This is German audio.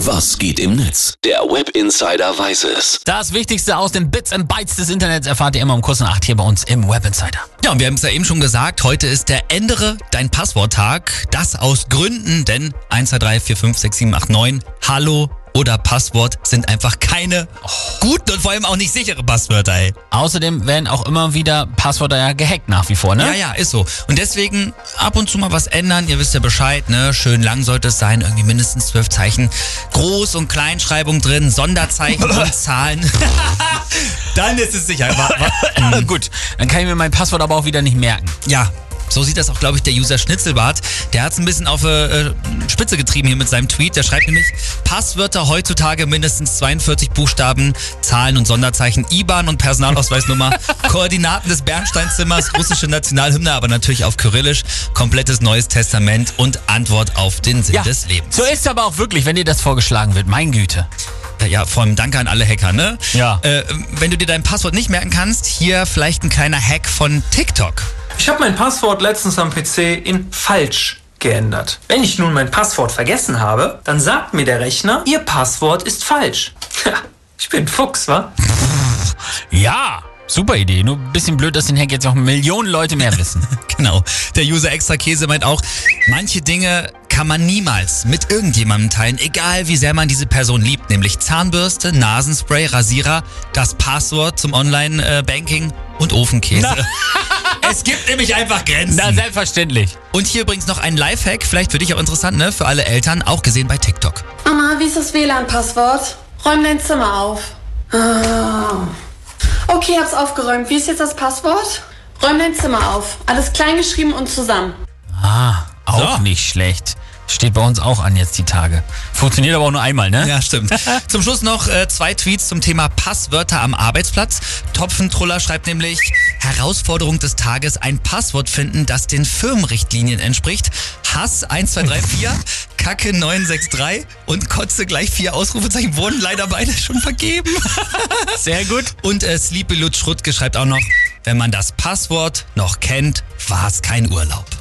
Was geht im Netz? Der Web Insider weiß es. Das Wichtigste aus den Bits and Bytes des Internets erfahrt ihr immer um kurz nach acht hier bei uns im Web Insider. Ja, und wir haben es ja eben schon gesagt, heute ist der Ändere dein Passwort-Tag. Das aus Gründen, denn 1, 2, 3, 4, 5, 6, 7, 8, 9, Hallo oder Passwort sind einfach keine guten und vor allem auch nicht sichere Passwörter, ey. Außerdem werden auch immer wieder Passwörter ja gehackt nach wie vor, ne? Ja, ja, ist so. Und deswegen ab und zu mal was ändern. Ihr wisst ja Bescheid, ne? Schön lang sollte es sein, irgendwie mindestens zwölf Zeichen. Groß- und Kleinschreibung drin, Sonderzeichen und Zahlen. Dann ist es sicher. Wa- wa- Gut, dann kann ich mir mein Passwort aber auch wieder nicht merken. Ja, so sieht das auch, glaube ich, der User Schnitzelbart. Der hat es ein bisschen auf äh, Spitze getrieben hier mit seinem Tweet. Der schreibt nämlich, Passwörter heutzutage mindestens 42 Buchstaben, Zahlen und Sonderzeichen, IBAN und Personalausweisnummer, Koordinaten des Bernsteinzimmers, russische Nationalhymne, aber natürlich auf Kyrillisch, komplettes Neues Testament und Antwort auf den Sinn des Lebens. so ist es aber auch wirklich, wenn dir das vorgeschlagen wird. Mein Güte. Ja, vor allem danke an alle Hacker, ne? Ja. Äh, wenn du dir dein Passwort nicht merken kannst, hier vielleicht ein kleiner Hack von TikTok. Ich habe mein Passwort letztens am PC in falsch geändert. Wenn ich nun mein Passwort vergessen habe, dann sagt mir der Rechner, Ihr Passwort ist falsch. Ich bin ein Fuchs, wa? Ja, super Idee. Nur ein bisschen blöd, dass den Hack jetzt auch Millionen Leute mehr wissen. Genau. Der User Extra Käse meint auch, manche Dinge kann man niemals mit irgendjemandem teilen, egal wie sehr man diese Person liebt, nämlich Zahnbürste, Nasenspray, Rasierer, das Passwort zum Online-Banking und Ofenkäse. es gibt nämlich einfach Grenzen. Na, selbstverständlich. Und hier übrigens noch ein Lifehack, vielleicht für dich auch interessant, ne? Für alle Eltern, auch gesehen bei TikTok. Mama, wie ist das WLAN-Passwort? Räum dein Zimmer auf. Ah. Okay, hab's aufgeräumt. Wie ist jetzt das Passwort? Räum dein Zimmer auf. Alles klein geschrieben und zusammen. Ah, auch So. nicht schlecht. Steht bei uns auch an jetzt die Tage. Funktioniert aber auch nur einmal, ne? Ja, stimmt. zum Schluss noch äh, zwei Tweets zum Thema Passwörter am Arbeitsplatz. Topfentruller schreibt nämlich, Herausforderung des Tages, ein Passwort finden, das den Firmenrichtlinien entspricht. Hass 1234, Kacke 963 und Kotze gleich vier Ausrufezeichen wurden leider beide schon vergeben. Sehr gut. Und äh, Sleepy Lutz Schrutke schreibt auch noch, wenn man das Passwort noch kennt, war es kein Urlaub.